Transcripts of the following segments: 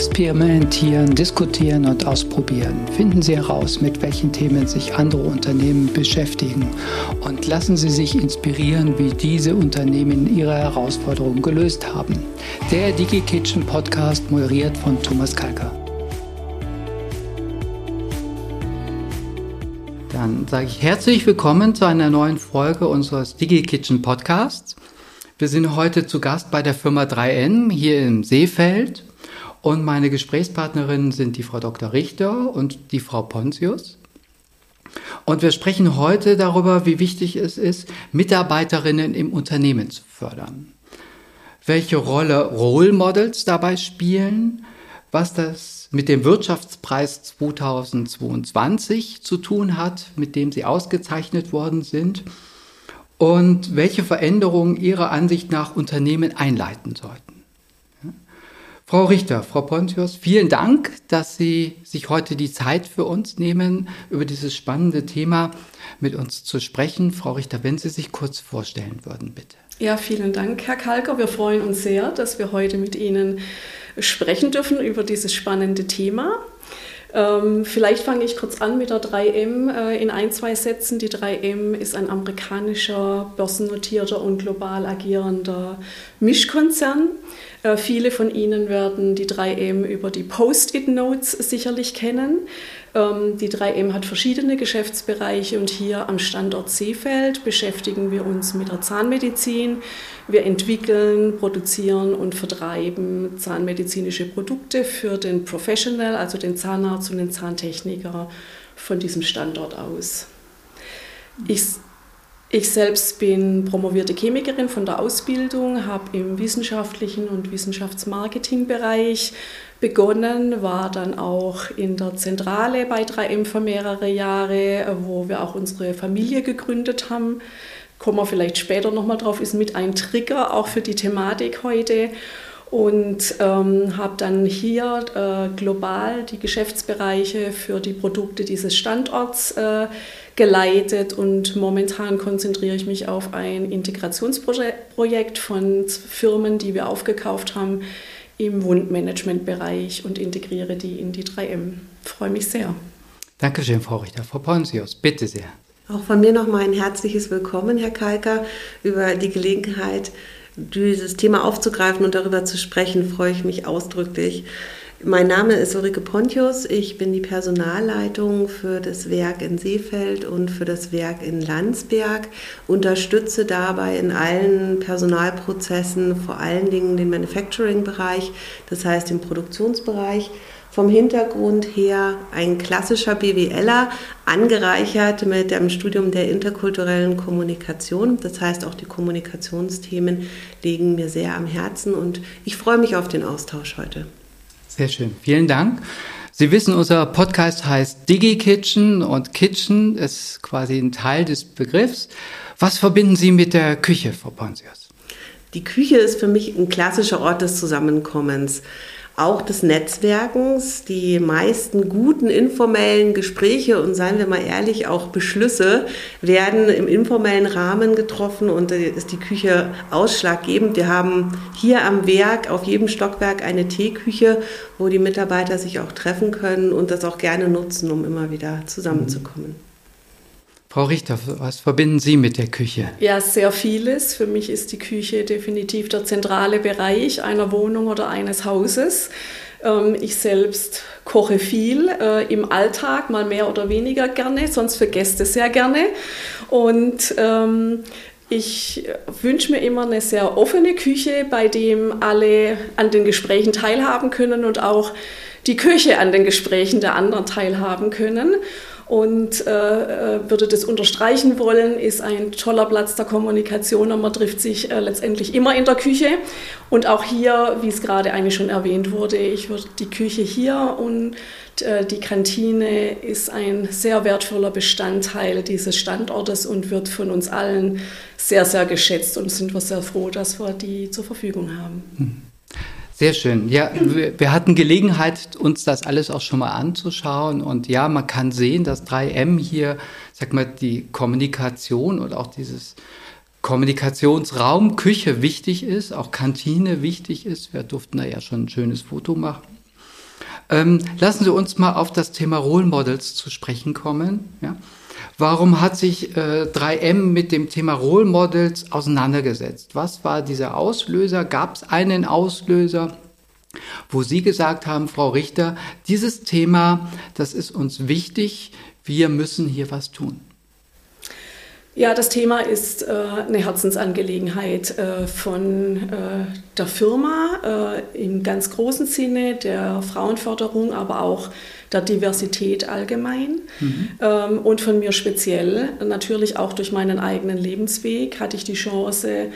Experimentieren, diskutieren und ausprobieren. Finden Sie heraus, mit welchen Themen sich andere Unternehmen beschäftigen und lassen Sie sich inspirieren, wie diese Unternehmen ihre Herausforderungen gelöst haben. Der DigiKitchen Podcast moderiert von Thomas Kalker. Dann sage ich herzlich willkommen zu einer neuen Folge unseres DigiKitchen Podcasts. Wir sind heute zu Gast bei der Firma 3N hier im Seefeld und meine Gesprächspartnerinnen sind die Frau Dr. Richter und die Frau Pontius. Und wir sprechen heute darüber, wie wichtig es ist, Mitarbeiterinnen im Unternehmen zu fördern. Welche Rolle Role Models dabei spielen, was das mit dem Wirtschaftspreis 2022 zu tun hat, mit dem sie ausgezeichnet worden sind und welche Veränderungen Ihrer Ansicht nach Unternehmen einleiten sollten. Frau Richter, Frau Pontius, vielen Dank, dass Sie sich heute die Zeit für uns nehmen, über dieses spannende Thema mit uns zu sprechen. Frau Richter, wenn Sie sich kurz vorstellen würden, bitte. Ja, vielen Dank, Herr Kalker. Wir freuen uns sehr, dass wir heute mit Ihnen sprechen dürfen über dieses spannende Thema. Ähm, vielleicht fange ich kurz an mit der 3M äh, in ein, zwei Sätzen. Die 3M ist ein amerikanischer, börsennotierter und global agierender Mischkonzern. Äh, viele von Ihnen werden die 3M über die Post-it-Notes sicherlich kennen. Ähm, die 3M hat verschiedene Geschäftsbereiche und hier am Standort Seefeld beschäftigen wir uns mit der Zahnmedizin. Wir entwickeln, produzieren und vertreiben zahnmedizinische Produkte für den Professional, also den Zahnarzt und den Zahntechniker von diesem Standort aus. Ich ich selbst bin promovierte Chemikerin von der Ausbildung, habe im wissenschaftlichen und Wissenschaftsmarketingbereich begonnen, war dann auch in der Zentrale bei 3M für mehrere Jahre, wo wir auch unsere Familie gegründet haben. Kommen wir vielleicht später nochmal drauf, ist mit ein Trigger auch für die Thematik heute und ähm, habe dann hier äh, global die Geschäftsbereiche für die Produkte dieses Standorts äh, geleitet und momentan konzentriere ich mich auf ein Integrationsprojekt von Firmen, die wir aufgekauft haben im Wundmanagementbereich und integriere die in die 3M. freue mich sehr. Dankeschön, Frau Richter. Frau Pontius, bitte sehr. Auch von mir nochmal ein herzliches Willkommen, Herr Kalker, über die Gelegenheit, dieses Thema aufzugreifen und darüber zu sprechen, freue ich mich ausdrücklich. Mein Name ist Ulrike Pontius. Ich bin die Personalleitung für das Werk in Seefeld und für das Werk in Landsberg. Unterstütze dabei in allen Personalprozessen, vor allen Dingen den Manufacturing-Bereich, das heißt den Produktionsbereich. Vom Hintergrund her ein klassischer BWLer, angereichert mit dem Studium der interkulturellen Kommunikation. Das heißt, auch die Kommunikationsthemen liegen mir sehr am Herzen und ich freue mich auf den Austausch heute. Sehr schön. Vielen Dank. Sie wissen, unser Podcast heißt DigiKitchen und Kitchen ist quasi ein Teil des Begriffs. Was verbinden Sie mit der Küche, Frau Pontius? Die Küche ist für mich ein klassischer Ort des Zusammenkommens auch des Netzwerkens. Die meisten guten informellen Gespräche und seien wir mal ehrlich, auch Beschlüsse werden im informellen Rahmen getroffen und da ist die Küche ausschlaggebend. Wir haben hier am Werk auf jedem Stockwerk eine Teeküche, wo die Mitarbeiter sich auch treffen können und das auch gerne nutzen, um immer wieder zusammenzukommen. Frau Richter, was verbinden Sie mit der Küche? Ja, sehr vieles. Für mich ist die Küche definitiv der zentrale Bereich einer Wohnung oder eines Hauses. Ähm, ich selbst koche viel äh, im Alltag, mal mehr oder weniger gerne, sonst für Gäste sehr gerne. Und ähm, ich wünsche mir immer eine sehr offene Küche, bei dem alle an den Gesprächen teilhaben können und auch die Küche an den Gesprächen der anderen teilhaben können und äh, äh, würde das unterstreichen wollen, ist ein toller Platz der Kommunikation und man trifft sich äh, letztendlich immer in der Küche. Und auch hier, wie es gerade eigentlich schon erwähnt wurde, ich würde die Küche hier und äh, die Kantine ist ein sehr wertvoller Bestandteil dieses Standortes und wird von uns allen sehr, sehr geschätzt und sind wir sehr froh, dass wir die zur Verfügung haben. Hm. Sehr schön. Ja, wir, hatten Gelegenheit, uns das alles auch schon mal anzuschauen. Und ja, man kann sehen, dass 3M hier, sag mal, die Kommunikation und auch dieses Kommunikationsraum, Küche wichtig ist, auch Kantine wichtig ist. Wir durften da ja schon ein schönes Foto machen. Ähm, lassen Sie uns mal auf das Thema Role Models zu sprechen kommen. Ja? Warum hat sich äh, 3M mit dem Thema Role Models auseinandergesetzt? Was war dieser Auslöser? Gab es einen Auslöser? wo Sie gesagt haben, Frau Richter, dieses Thema, das ist uns wichtig, wir müssen hier was tun. Ja, das Thema ist äh, eine Herzensangelegenheit äh, von äh, der Firma äh, im ganz großen Sinne, der Frauenförderung, aber auch der Diversität allgemein mhm. ähm, und von mir speziell. Natürlich auch durch meinen eigenen Lebensweg hatte ich die Chance,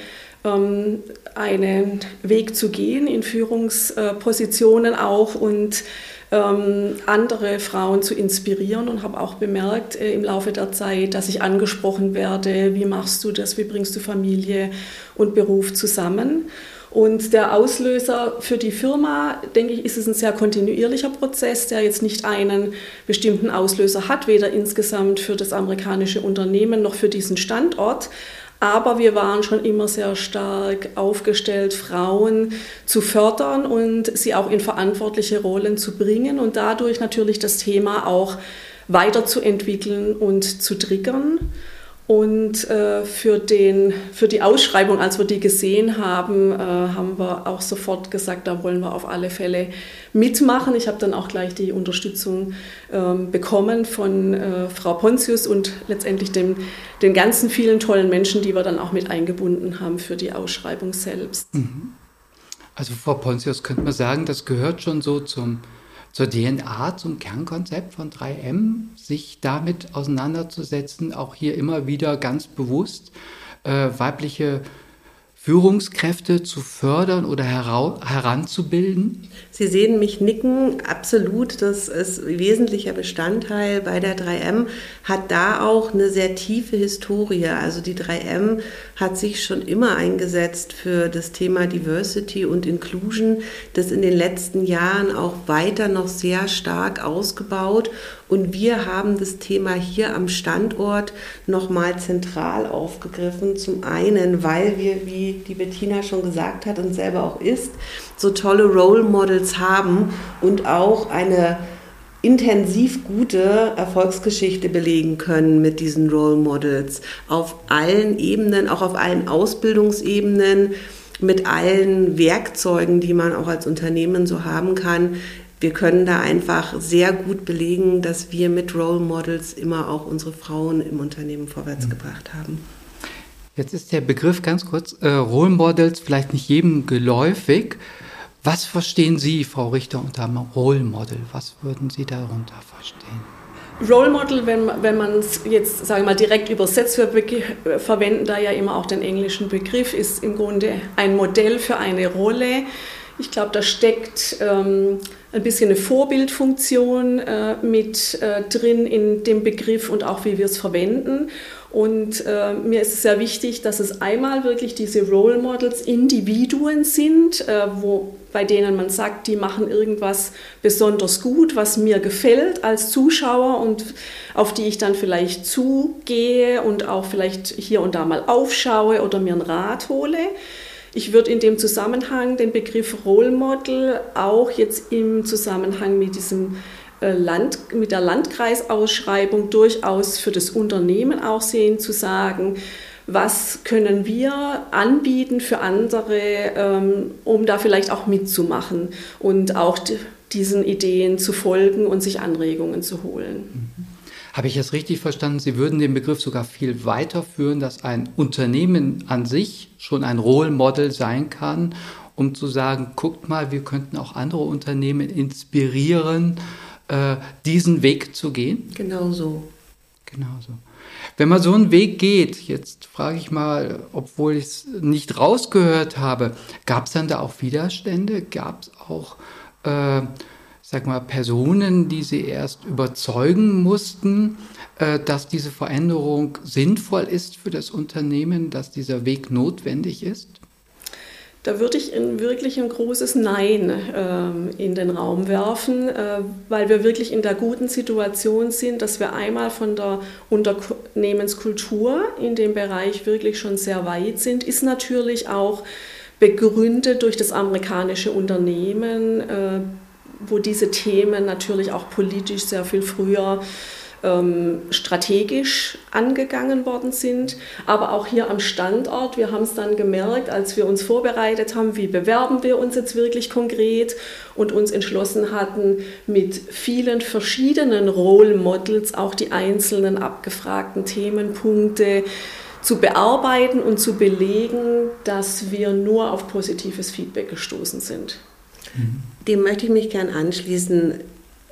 ähm, einen Weg zu gehen in Führungspositionen auch und ähm, andere Frauen zu inspirieren und habe auch bemerkt äh, im Laufe der Zeit, dass ich angesprochen werde, wie machst du das, wie bringst du Familie und Beruf zusammen. Und der Auslöser für die Firma, denke ich, ist es ein sehr kontinuierlicher Prozess, der jetzt nicht einen bestimmten Auslöser hat, weder insgesamt für das amerikanische Unternehmen noch für diesen Standort. Aber wir waren schon immer sehr stark aufgestellt, Frauen zu fördern und sie auch in verantwortliche Rollen zu bringen und dadurch natürlich das Thema auch weiterzuentwickeln und zu triggern. Und äh, für, den, für die Ausschreibung, als wir die gesehen haben, äh, haben wir auch sofort gesagt, da wollen wir auf alle Fälle mitmachen. Ich habe dann auch gleich die Unterstützung ähm, bekommen von äh, Frau Pontius und letztendlich dem, den ganzen vielen tollen Menschen, die wir dann auch mit eingebunden haben für die Ausschreibung selbst. Mhm. Also Frau Pontius, könnte man sagen, das gehört schon so zum zur DNA, zum Kernkonzept von 3M, sich damit auseinanderzusetzen, auch hier immer wieder ganz bewusst äh, weibliche Führungskräfte zu fördern oder heranzubilden? Sie sehen mich nicken, absolut. Das ist wesentlicher Bestandteil bei der 3M, hat da auch eine sehr tiefe Historie. Also die 3M hat sich schon immer eingesetzt für das Thema Diversity und Inclusion, das in den letzten Jahren auch weiter noch sehr stark ausgebaut und wir haben das Thema hier am Standort nochmal zentral aufgegriffen. Zum einen, weil wir, wie die Bettina schon gesagt hat und selber auch ist, so tolle Role Models haben und auch eine intensiv gute Erfolgsgeschichte belegen können mit diesen Role Models auf allen Ebenen, auch auf allen Ausbildungsebenen, mit allen Werkzeugen, die man auch als Unternehmen so haben kann wir können da einfach sehr gut belegen, dass wir mit Role Models immer auch unsere Frauen im Unternehmen vorwärts mhm. gebracht haben. Jetzt ist der Begriff ganz kurz äh, Role Models vielleicht nicht jedem geläufig. Was verstehen Sie, Frau Richter, unter Role Model? Was würden Sie darunter verstehen? Role Model, wenn, wenn man es jetzt, sagen wir mal, direkt übersetzt, wir verwenden da ja immer auch den englischen Begriff, ist im Grunde ein Modell für eine Rolle. Ich glaube, da steckt ähm, ein bisschen eine Vorbildfunktion äh, mit äh, drin in dem Begriff und auch wie wir es verwenden. Und äh, mir ist es sehr wichtig, dass es einmal wirklich diese Role Models Individuen sind, äh, wo, bei denen man sagt, die machen irgendwas besonders gut, was mir gefällt als Zuschauer und auf die ich dann vielleicht zugehe und auch vielleicht hier und da mal aufschaue oder mir einen Rat hole. Ich würde in dem Zusammenhang den Begriff Role Model auch jetzt im Zusammenhang mit diesem Land, mit der Landkreisausschreibung durchaus für das Unternehmen auch sehen, zu sagen, was können wir anbieten für andere, ähm, um da vielleicht auch mitzumachen und auch diesen Ideen zu folgen und sich Anregungen zu holen. Mhm. Habe ich es richtig verstanden? Sie würden den Begriff sogar viel weiterführen, dass ein Unternehmen an sich schon ein Role Model sein kann, um zu sagen, guckt mal, wir könnten auch andere Unternehmen inspirieren, äh, diesen Weg zu gehen? Genau so. Genau so. Wenn man so einen Weg geht, jetzt frage ich mal, obwohl ich es nicht rausgehört habe, gab es dann da auch Widerstände? Gab es auch äh, sag mal, Personen, die sie erst überzeugen mussten, äh, dass diese Veränderung sinnvoll ist für das Unternehmen, dass dieser Weg notwendig ist? Da würde ich in wirklich ein großes Nein äh, in den Raum werfen, äh, weil wir wirklich in der guten Situation sind, dass wir einmal von der Unternehmenskultur in dem Bereich wirklich schon sehr weit sind, ist natürlich auch begründet durch das amerikanische Unternehmen, äh, wo diese Themen natürlich auch politisch sehr viel früher ähm, strategisch angegangen worden sind. Aber auch hier am Standort, wir haben es dann gemerkt, als wir uns vorbereitet haben, wie bewerben wir uns jetzt wirklich konkret und uns entschlossen hatten, mit vielen verschiedenen Role Models auch die einzelnen abgefragten Themenpunkte zu bearbeiten und zu belegen, dass wir nur auf positives Feedback gestoßen sind. Dem möchte ich mich gern anschließen.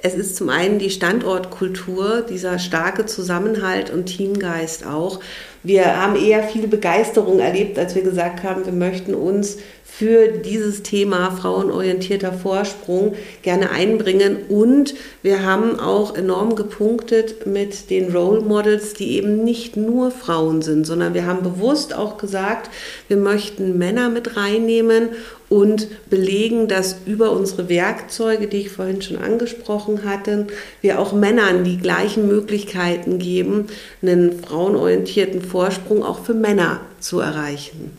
Es ist zum einen die Standortkultur, dieser starke Zusammenhalt und Teamgeist auch. Wir haben eher viel Begeisterung erlebt, als wir gesagt haben, wir möchten uns für dieses Thema frauenorientierter Vorsprung gerne einbringen. Und wir haben auch enorm gepunktet mit den Role Models, die eben nicht nur Frauen sind, sondern wir haben bewusst auch gesagt, wir möchten Männer mit reinnehmen und belegen, dass über unsere Werkzeuge, die ich vorhin schon angesprochen hatte, wir auch Männern die gleichen Möglichkeiten geben, einen frauenorientierten Vorsprung auch für Männer zu erreichen.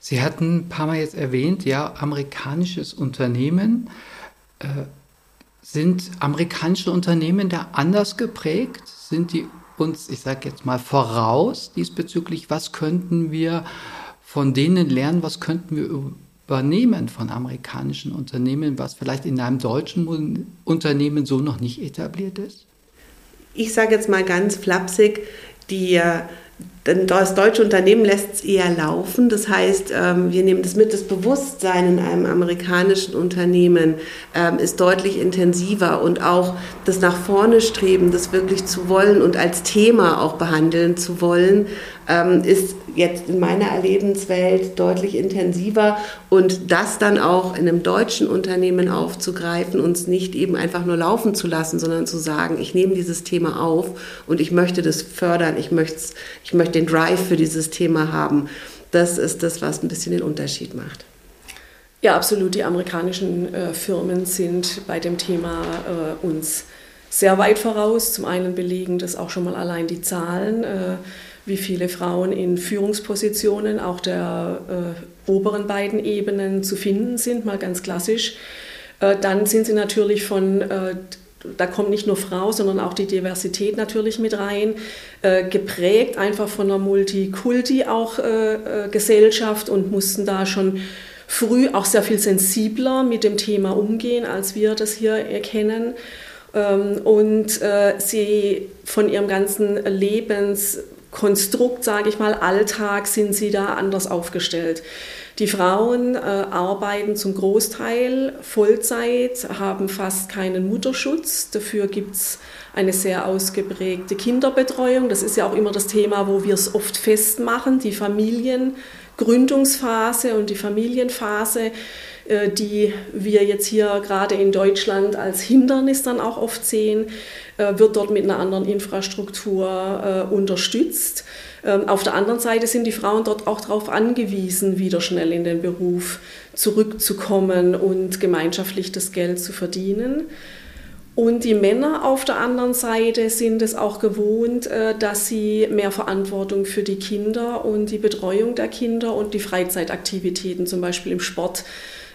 Sie hatten ein paar Mal jetzt erwähnt, ja, amerikanisches Unternehmen. Äh, sind amerikanische Unternehmen da anders geprägt? Sind die uns, ich sage jetzt mal, voraus diesbezüglich? Was könnten wir von denen lernen? Was könnten wir übernehmen von amerikanischen Unternehmen, was vielleicht in einem deutschen Unternehmen so noch nicht etabliert ist? Ich sage jetzt mal ganz flapsig, die denn das deutsche Unternehmen lässt es eher laufen. Das heißt, ähm, wir nehmen das mit, das Bewusstsein in einem amerikanischen Unternehmen ähm, ist deutlich intensiver und auch das nach vorne streben, das wirklich zu wollen und als Thema auch behandeln zu wollen, ähm, ist jetzt in meiner Erlebenswelt deutlich intensiver und das dann auch in einem deutschen Unternehmen aufzugreifen, uns nicht eben einfach nur laufen zu lassen, sondern zu sagen, ich nehme dieses Thema auf und ich möchte das fördern, ich möchte, ich möchte den Drive für dieses Thema haben. Das ist das, was ein bisschen den Unterschied macht. Ja, absolut. Die amerikanischen äh, Firmen sind bei dem Thema äh, uns sehr weit voraus. Zum einen belegen das auch schon mal allein die Zahlen. Äh, wie viele Frauen in Führungspositionen auch der äh, oberen beiden Ebenen zu finden sind, mal ganz klassisch. Äh, dann sind sie natürlich von, äh, da kommt nicht nur Frau, sondern auch die Diversität natürlich mit rein, äh, geprägt einfach von einer Multikulti auch äh, äh, Gesellschaft und mussten da schon früh auch sehr viel sensibler mit dem Thema umgehen, als wir das hier erkennen. Ähm, und sie von ihrem ganzen Lebens Konstrukt, sage ich mal, Alltag sind sie da anders aufgestellt. Die Frauen äh, arbeiten zum Großteil Vollzeit, haben fast keinen Mutterschutz. Dafür gibt es eine sehr ausgeprägte Kinderbetreuung. Das ist ja auch immer das Thema, wo wir es oft festmachen, die Familiengründungsphase und die Familienphase die wir jetzt hier gerade in Deutschland als Hindernis dann auch oft sehen, äh, wird dort mit einer anderen Infrastruktur äh, unterstützt. Ähm, auf der anderen Seite sind die Frauen dort auch darauf angewiesen, wieder schnell in den Beruf zurückzukommen und gemeinschaftlich das Geld zu verdienen. Und die Männer auf der anderen Seite sind es auch gewohnt, dass sie mehr Verantwortung für die Kinder und die Betreuung der Kinder und die Freizeitaktivitäten, zum Beispiel im Sport,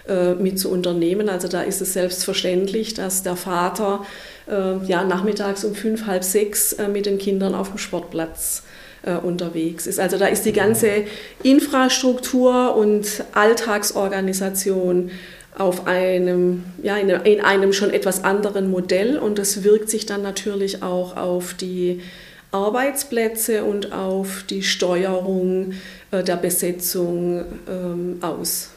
äh, mit zu unternehmen. Also da ist es selbstverständlich, dass der Vater äh, ja, nachmittags um fünf, halb sechs äh, mit den Kindern auf dem Sportplatz unterwegs ist. Also da ist die ganze Infrastruktur und Alltagsorganisation auf einem, ja, in, in einem schon etwas anderen Modell und das wirkt sich dann natürlich auch auf die Arbeitsplätze und auf die Steuerung der Besetzung ähm, aus.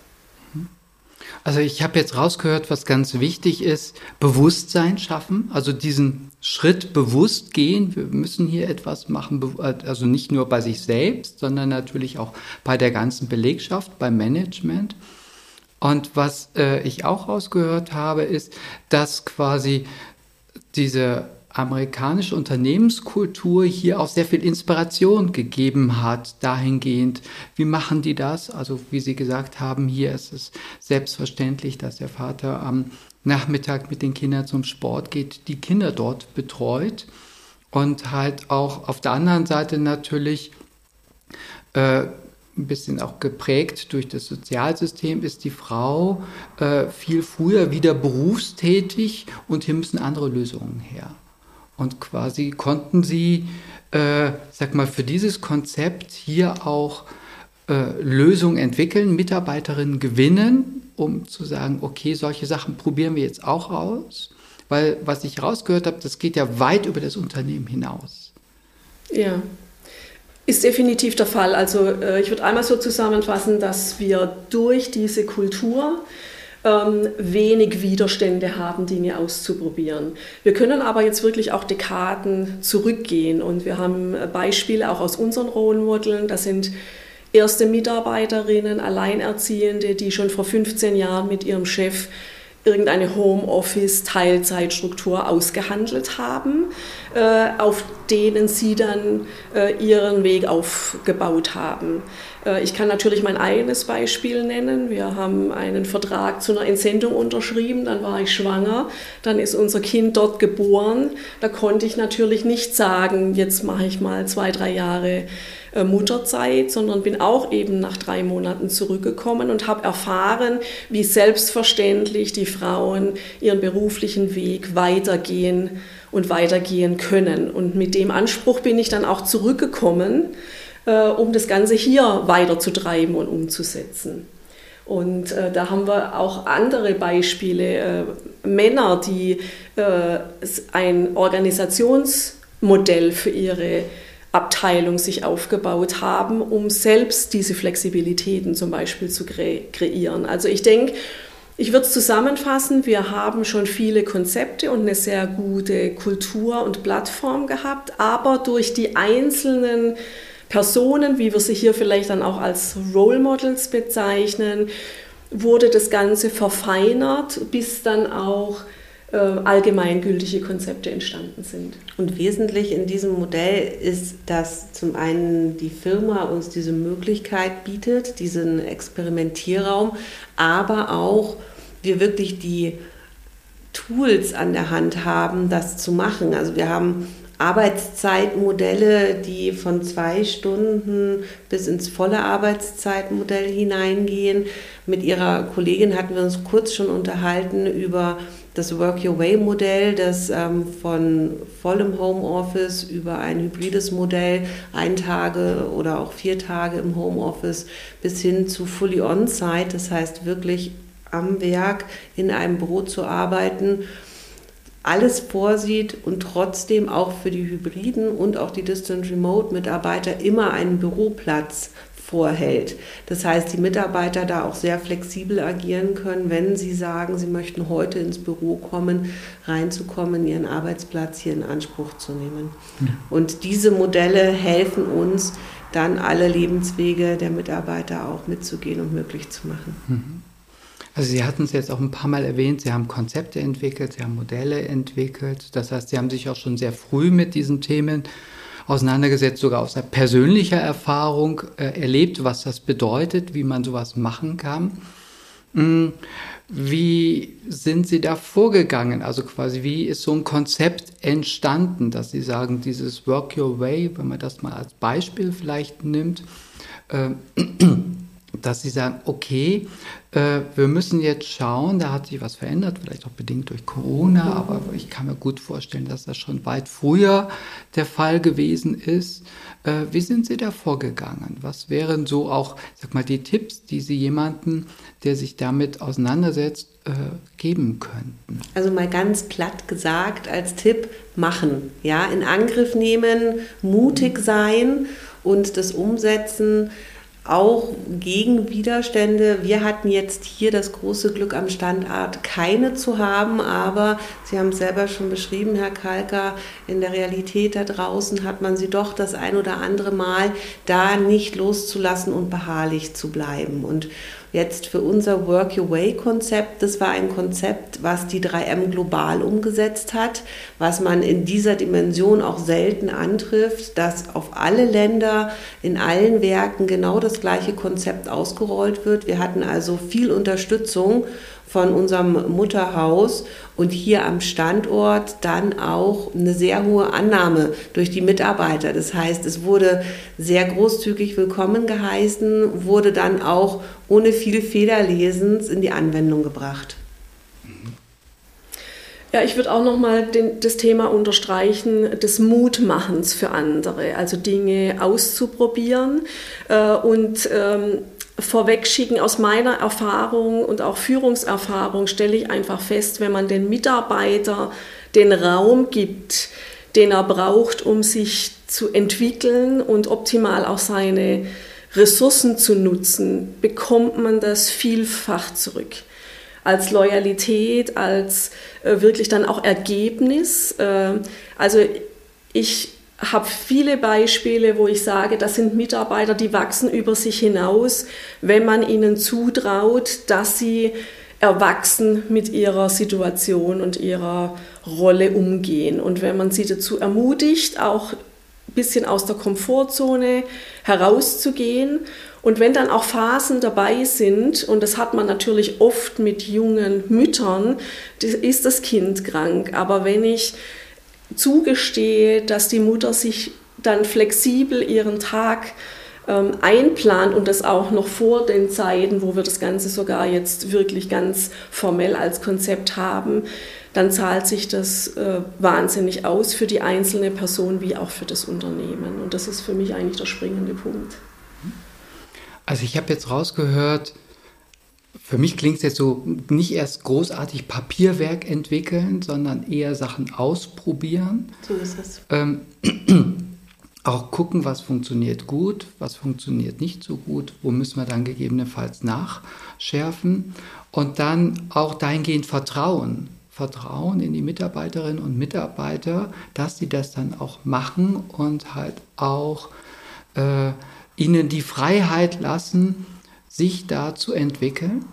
Also ich habe jetzt rausgehört, was ganz wichtig ist, Bewusstsein schaffen, also diesen Schritt bewusst gehen. Wir müssen hier etwas machen, also nicht nur bei sich selbst, sondern natürlich auch bei der ganzen Belegschaft, beim Management. Und was äh, ich auch rausgehört habe, ist, dass quasi diese amerikanische Unternehmenskultur hier auch sehr viel Inspiration gegeben hat, dahingehend, wie machen die das? Also wie Sie gesagt haben, hier ist es selbstverständlich, dass der Vater am Nachmittag mit den Kindern zum Sport geht, die Kinder dort betreut und halt auch auf der anderen Seite natürlich äh, ein bisschen auch geprägt durch das Sozialsystem, ist die Frau äh, viel früher wieder berufstätig und hier müssen andere Lösungen her. Und quasi konnten sie, äh, sag mal, für dieses Konzept hier auch äh, Lösungen entwickeln, Mitarbeiterinnen gewinnen, um zu sagen, okay, solche Sachen probieren wir jetzt auch aus. Weil was ich rausgehört habe, das geht ja weit über das Unternehmen hinaus. Ja, ist definitiv der Fall. Also äh, ich würde einmal so zusammenfassen, dass wir durch diese Kultur ähm, wenig Widerstände haben, Dinge auszuprobieren. Wir können aber jetzt wirklich auch Dekaden zurückgehen und wir haben Beispiele auch aus unseren Role Modeln. Das sind erste Mitarbeiterinnen, Alleinerziehende, die schon vor 15 Jahren mit ihrem Chef irgendeine Homeoffice-Teilzeitstruktur ausgehandelt haben, äh, auf denen sie dann äh, ihren Weg aufgebaut haben. Äh, ich kann natürlich mein eigenes Beispiel nennen. Wir haben einen Vertrag zu einer Entsendung unterschrieben, dann war ich schwanger, dann ist unser Kind dort geboren. Da konnte ich natürlich nicht sagen, jetzt mache ich mal zwei, drei Jahre äh, Mutterzeit, sondern bin auch eben nach drei Monaten zurückgekommen und habe erfahren, wie selbstverständlich die Frauen ihren beruflichen Weg weitergehen und weitergehen können. Und mit dem Anspruch bin ich dann auch zurückgekommen äh, um das Ganze hier weiterzutreiben und umzusetzen. Und äh, da haben wir auch andere Beispiele. Äh, Männer, die äh, ein Organisationsmodell für ihre Abteilung sich aufgebaut haben, um selbst diese Flexibilitäten zum Beispiel zu kre kreieren. Also ich denke, ich würde es zusammenfassen, wir haben schon viele Konzepte und eine sehr gute Kultur und Plattform gehabt, aber durch die einzelnen Personen, wie wir sie hier vielleicht dann auch als Role Models bezeichnen, wurde das Ganze verfeinert, bis dann auch äh, allgemeingültige Konzepte entstanden sind. Und wesentlich in diesem Modell ist, dass zum einen die Firma uns diese Möglichkeit bietet, diesen Experimentierraum, aber auch wir wirklich die Tools an der Hand haben, das zu machen. Also wir haben Arbeitszeitmodelle, die von zwei Stunden bis ins volle Arbeitszeitmodell hineingehen. Mit ihrer Kollegin hatten wir uns kurz schon unterhalten über das Work Your Way Modell, das ähm, von vollem Homeoffice über ein hybrides Modell, ein Tage oder auch vier Tage im Homeoffice bis hin zu Fully On-Site, das heißt wirklich am Werk in einem Büro zu arbeiten alles vorsieht und trotzdem auch für die Hybriden und auch die Distant Remote Mitarbeiter immer einen Büroplatz vorhält. Das heißt, die Mitarbeiter da auch sehr flexibel agieren können, wenn sie sagen, sie möchten heute ins Büro kommen, reinzukommen, ihren Arbeitsplatz hier in Anspruch zu nehmen. Und diese Modelle helfen uns, dann alle Lebenswege der Mitarbeiter auch mitzugehen und möglich zu machen. Mhm. Also Sie hatten es jetzt auch ein paar Mal erwähnt, Sie haben Konzepte entwickelt, Sie haben Modelle entwickelt. Das heißt, Sie haben sich auch schon sehr früh mit diesen Themen auseinandergesetzt, sogar aus persönlicher Erfahrung äh, erlebt, was das bedeutet, wie man sowas machen kann. Hm, wie sind Sie da vorgegangen? Also quasi, wie ist so ein Konzept entstanden, dass Sie sagen, dieses Work Your Way, wenn man das mal als Beispiel vielleicht nimmt, äh, dass sie sagen, okay, äh, wir müssen jetzt schauen, da hat sich was verändert, vielleicht auch bedingt durch Corona, aber ich kann mir gut vorstellen, dass das schon weit früher der Fall gewesen ist. Äh, wie sind Sie da vorgegangen? Was wären so auch, sag mal, die Tipps, die Sie jemanden, der sich damit auseinandersetzt, äh, geben könnten? Also mal ganz platt gesagt als Tipp, machen, ja, in Angriff nehmen, mutig sein und das umsetzen auch gegen Widerstände. Wir hatten jetzt hier das große Glück am Standort keine zu haben, aber Sie haben es selber schon beschrieben, Herr Kalker, in der Realität da draußen hat man sie doch das ein oder andere Mal da nicht loszulassen und beharrlich zu bleiben. Und jetzt für unser Work Your Way Konzept, das war ein Konzept, was die 3M global umgesetzt hat, was man in dieser Dimension auch selten antrifft, dass auf alle Länder in allen Werken genau das gleiche Konzept ausgerollt wird. Wir hatten also viel Unterstützung von unserem Mutterhaus und hier am Standort dann auch eine sehr hohe Annahme durch die Mitarbeiter. Das heißt, es wurde sehr großzügig willkommen geheißen, wurde dann auch ohne viel Federlesens in die Anwendung gebracht. Ja, ich würde auch nochmal das Thema unterstreichen des Mutmachens für andere, also Dinge auszuprobieren äh, und ähm, vorwegschicken, aus meiner Erfahrung und auch Führungserfahrung stelle ich einfach fest, wenn man den Mitarbeiter den Raum gibt, den er braucht, um sich zu entwickeln und optimal auch seine Ressourcen zu nutzen, bekommt man das vielfach zurück als Loyalität, als äh, wirklich dann auch Ergebnis. Äh, also ich habe viele Beispiele, wo ich sage, das sind Mitarbeiter, die wachsen über sich hinaus, wenn man ihnen zutraut, dass sie erwachsen mit ihrer Situation und ihrer Rolle umgehen. Und wenn man sie dazu ermutigt, auch ein bisschen aus der Komfortzone herauszugehen und wenn dann auch Phasen dabei sind, und das hat man natürlich oft mit jungen Müttern, ist das Kind krank. Aber wenn ich zugestehe, dass die Mutter sich dann flexibel ihren Tag ähm, einplant und das auch noch vor den Zeiten, wo wir das Ganze sogar jetzt wirklich ganz formell als Konzept haben, dann zahlt sich das äh, wahnsinnig aus für die einzelne Person wie auch für das Unternehmen. Und das ist für mich eigentlich der springende Punkt. Also ich habe jetzt rausgehört, für mich klingt es jetzt so nicht erst großartig Papierwerk entwickeln, sondern eher Sachen ausprobieren. So ist es. Ähm, auch gucken, was funktioniert gut, was funktioniert nicht so gut, wo müssen wir dann gegebenenfalls nachschärfen und dann auch dahingehend Vertrauen. Vertrauen in die Mitarbeiterinnen und Mitarbeiter, dass sie das dann auch machen und halt auch äh, ihnen die Freiheit lassen, sich da zu entwickeln?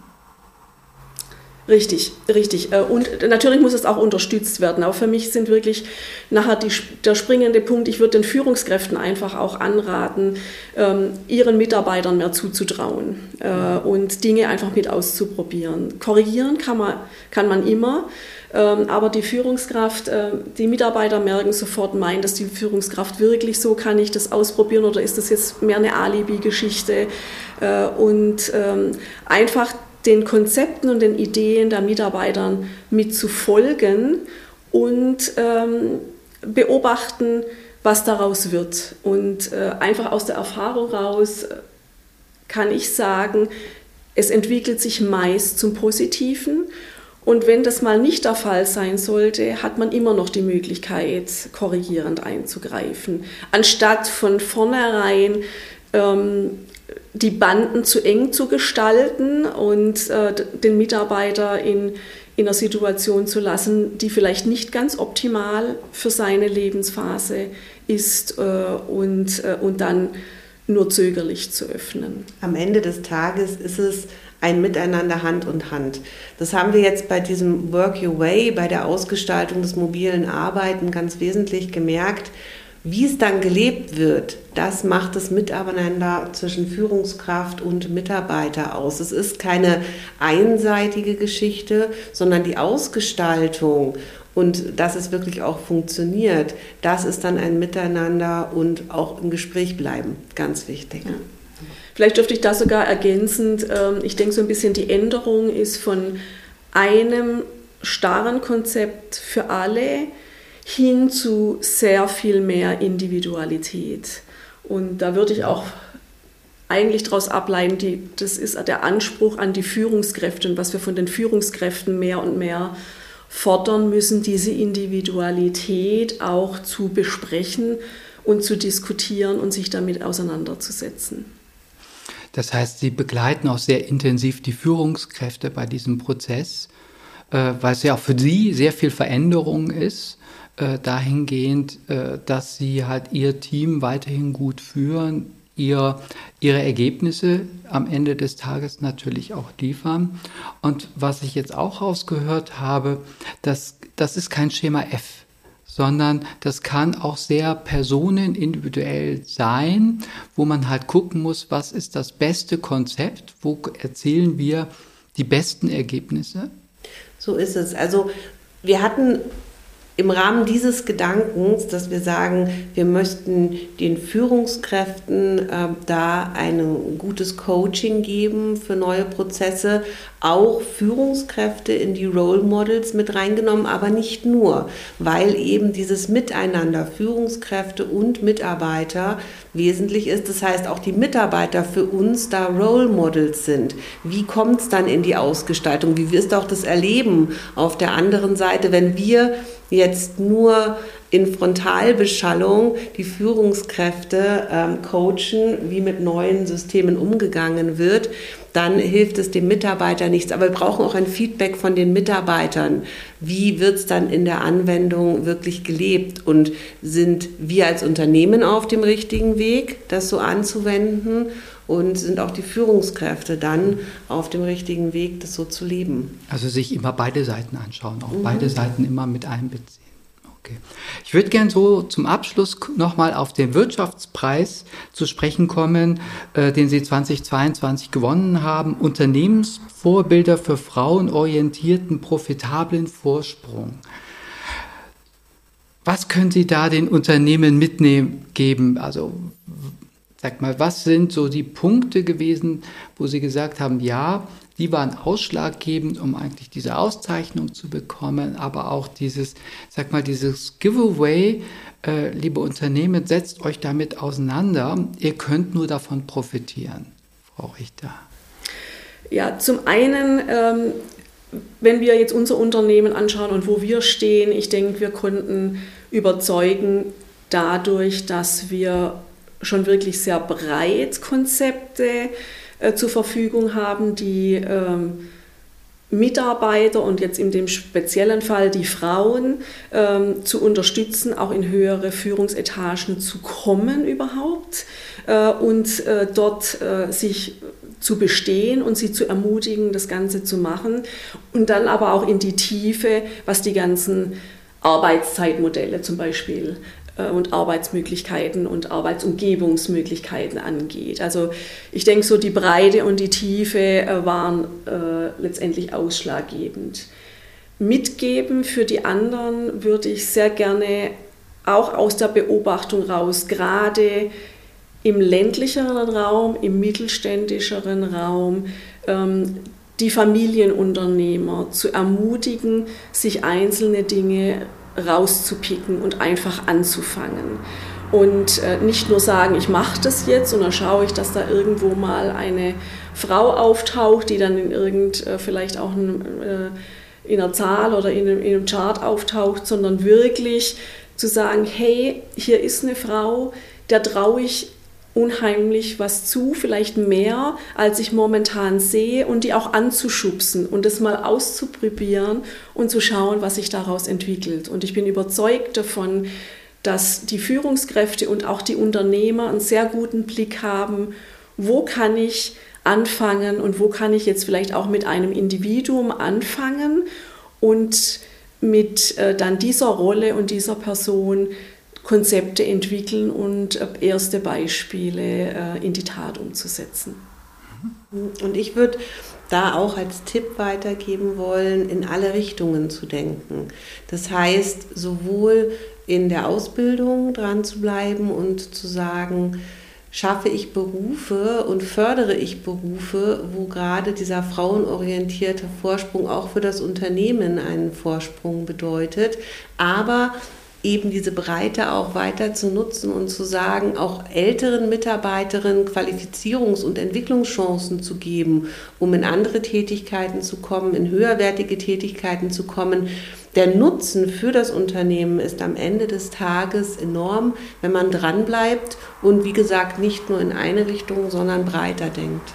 Richtig, richtig. Äh, und natürlich muss es auch unterstützt werden. Aber für mich sind wirklich nachher die, der springende Punkt, ich würde den Führungskräften einfach auch anraten, ähm, ihren Mitarbeitern mehr zuzutrauen äh, und Dinge einfach mit auszuprobieren. Korrigieren kann man, kann man immer. Ähm, aber die Führungskraft, äh, die Mitarbeiter merken sofort, meint dass die Führungskraft wirklich so, kann ich das ausprobieren oder ist das jetzt mehr eine Alibi-Geschichte? Äh, und ähm, einfach den Konzepten und den Ideen der Mitarbeitern mitzufolgen und ähm, beobachten, was daraus wird. Und äh, einfach aus der Erfahrung raus kann ich sagen, es entwickelt sich meist zum Positiven und wenn das mal nicht der Fall sein sollte, hat man immer noch die Möglichkeit, korrigierend einzugreifen. Anstatt von vornherein ähm, die Banden zu eng zu gestalten und äh, den Mitarbeiter in, in einer Situation zu lassen, die vielleicht nicht ganz optimal für seine Lebensphase ist äh, und, äh, und dann nur zögerlich zu öffnen. Am Ende des Tages ist es ein Miteinander Hand und Hand. Das haben wir jetzt bei diesem Work Your Way, bei der Ausgestaltung des mobilen Arbeiten ganz wesentlich gemerkt. Wie es dann gelebt wird, das macht das Miteinander zwischen Führungskraft und Mitarbeiter aus. Es ist keine einseitige Geschichte, sondern die Ausgestaltung und dass es wirklich auch funktioniert, das ist dann ein Miteinander und auch im Gespräch bleiben, ganz wichtig. Ja. Vielleicht dürfte ich da sogar ergänzend, ähm, ich denke so ein bisschen, die Änderung ist von einem starren Konzept für alle hin zu sehr viel mehr Individualität. Und da würde ich auch eigentlich daraus ableiten, die, das ist der Anspruch an die Führungskräfte und was wir von den Führungskräften mehr und mehr fordern müssen, diese Individualität auch zu besprechen und zu diskutieren und sich damit auseinanderzusetzen. Das heißt, Sie begleiten auch sehr intensiv die Führungskräfte bei diesem Prozess, äh, weil es ja auch für Sie sehr viel Veränderung ist, äh, dahingehend, äh, dass Sie halt Ihr Team weiterhin gut führen, ihr, ihre Ergebnisse am Ende des Tages natürlich auch liefern. Und was ich jetzt auch rausgehört habe, das, das ist kein Schema F sondern das kann auch sehr personenindividuell sein, wo man halt gucken muss, was ist das beste Konzept, wo erzielen wir die besten Ergebnisse. So ist es. Also wir hatten im Rahmen dieses Gedankens, dass wir sagen, wir möchten den Führungskräften äh, da ein gutes Coaching geben für neue Prozesse, auch Führungskräfte in die Role Models mit reingenommen, aber nicht nur, weil eben dieses Miteinander Führungskräfte und Mitarbeiter wesentlich ist. Das heißt, auch die Mitarbeiter für uns da Role Models sind. Wie kommt es dann in die Ausgestaltung? Wie wirst du auch das erleben auf der anderen Seite, wenn wir jetzt nur in Frontalbeschallung die Führungskräfte ähm, coachen, wie mit neuen Systemen umgegangen wird, dann hilft es dem Mitarbeiter nichts. Aber wir brauchen auch ein Feedback von den Mitarbeitern. Wie wird es dann in der Anwendung wirklich gelebt? Und sind wir als Unternehmen auf dem richtigen Weg, das so anzuwenden? Und sind auch die Führungskräfte dann auf dem richtigen Weg, das so zu leben? Also sich immer beide Seiten anschauen, auch mhm. beide Seiten immer mit einbeziehen. Okay. Ich würde gerne so zum Abschluss nochmal auf den Wirtschaftspreis zu sprechen kommen, äh, den Sie 2022 gewonnen haben. Unternehmensvorbilder für frauenorientierten, profitablen Vorsprung. Was können Sie da den Unternehmen mitnehmen, geben? Also, sag mal, was sind so die Punkte gewesen, wo Sie gesagt haben, ja, die waren ausschlaggebend, um eigentlich diese Auszeichnung zu bekommen, aber auch dieses, sag mal, dieses Giveaway, äh, liebe Unternehmen, setzt euch damit auseinander. Ihr könnt nur davon profitieren, Frau Richter. Ja, zum einen, ähm, wenn wir jetzt unser Unternehmen anschauen und wo wir stehen, ich denke, wir konnten überzeugen dadurch, dass wir schon wirklich sehr breit Konzepte äh, zur Verfügung haben, die ähm, Mitarbeiter und jetzt in dem speziellen Fall die Frauen ähm, zu unterstützen, auch in höhere Führungsetagen zu kommen überhaupt äh, und äh, dort äh, sich zu bestehen und sie zu ermutigen, das Ganze zu machen und dann aber auch in die Tiefe, was die ganzen Arbeitszeitmodelle zum Beispiel und Arbeitsmöglichkeiten und Arbeitsumgebungsmöglichkeiten angeht. Also ich denke, so die Breite und die Tiefe äh, waren äh, letztendlich ausschlaggebend. Mitgeben für die anderen würde ich sehr gerne auch aus der Beobachtung raus, gerade im ländlicheren Raum, im mittelständischeren Raum, ähm, die Familienunternehmer zu ermutigen, sich einzelne Dinge rauszupicken und einfach anzufangen. Und äh, nicht nur sagen, ich mache das jetzt und dann schaue ich, dass da irgendwo mal eine Frau auftaucht, die dann in irgend, äh, vielleicht auch äh, in einer Zahl oder in einem, in einem Chart auftaucht, sondern wirklich zu sagen, hey, hier ist eine Frau, der traue ich unheimlich was zu, vielleicht mehr, als ich momentan sehe und die auch anzuschubsen und das mal auszuprobieren und zu schauen, was sich daraus entwickelt. Und ich bin überzeugt davon, dass die Führungskräfte und auch die Unternehmer einen sehr guten Blick haben, wo kann ich anfangen und wo kann ich jetzt vielleicht auch mit einem Individuum anfangen und mit äh, dann dieser Rolle und dieser Person Konzepte entwickeln und äh, erste Beispiele äh, in die Tat umzusetzen. Und ich würde da auch als Tipp weitergeben wollen, in alle Richtungen zu denken. Das heißt, sowohl in der Ausbildung dran zu bleiben und zu sagen, schaffe ich Berufe und fördere ich Berufe, wo gerade dieser frauenorientierte Vorsprung auch für das Unternehmen einen Vorsprung bedeutet, aber eben diese Breite auch weiter zu nutzen und zu sagen, auch älteren Mitarbeiterinnen Qualifizierungs- und Entwicklungschancen zu geben, um in andere Tätigkeiten zu kommen, in höherwertige Tätigkeiten zu kommen. Der Nutzen für das Unternehmen ist am Ende des Tages enorm, wenn man dranbleibt und wie gesagt nicht nur in eine Richtung, sondern breiter denkt.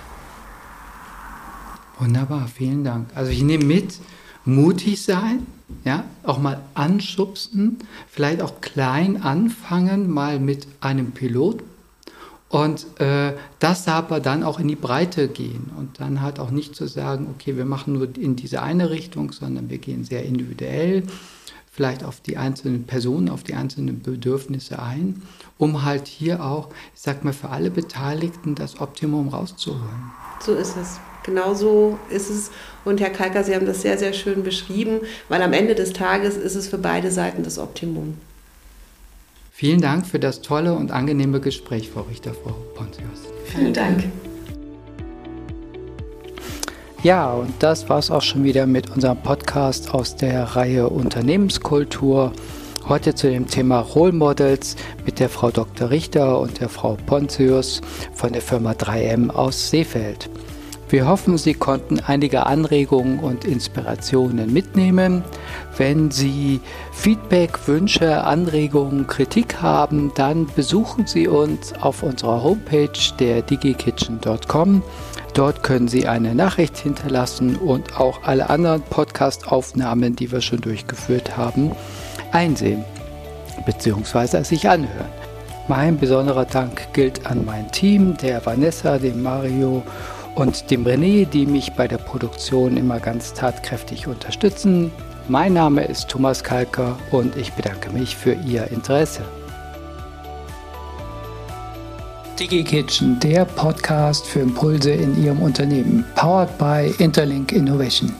Wunderbar, vielen Dank. Also ich nehme mit, mutig sein, ja, auch mal anschubsen, vielleicht auch klein anfangen, mal mit einem Pilot Und äh, das aber dann auch in die Breite gehen und dann halt auch nicht zu sagen, okay, wir machen nur in diese eine Richtung, sondern wir gehen sehr individuell, vielleicht auf die einzelnen Personen, auf die einzelnen Bedürfnisse ein, um halt hier auch, ich sag mal, für alle Beteiligten das Optimum rauszuholen. So ist es. Genau so ist es. Und Herr Kalker, Sie haben das sehr, sehr schön beschrieben, weil am Ende des Tages ist es für beide Seiten das Optimum. Vielen Dank für das tolle und angenehme Gespräch, Frau Richter, Frau Pontius. Vielen Dank. Ja, und das war es auch schon wieder mit unserem Podcast aus der Reihe Unternehmenskultur. Heute zu dem Thema Role Models mit der Frau Dr. Richter und der Frau Pontius von der Firma 3M aus Seefeld. Wir hoffen, Sie konnten einige Anregungen und Inspirationen mitnehmen. Wenn Sie Feedback, Wünsche, Anregungen, Kritik haben, dann besuchen Sie uns auf unserer Homepage der digikitchen.com. Dort können Sie eine Nachricht hinterlassen und auch alle anderen Podcast-Aufnahmen, die wir schon durchgeführt haben, einsehen bzw. sich anhören. Mein besonderer Dank gilt an mein Team, der Vanessa, dem Mario und dem René, die mich bei der Produktion immer ganz tatkräftig unterstützen. Mein Name ist Thomas Kalker und ich bedanke mich für Ihr Interesse. DigiKitchen, der Podcast für Impulse in Ihrem Unternehmen, powered by Interlink Innovation.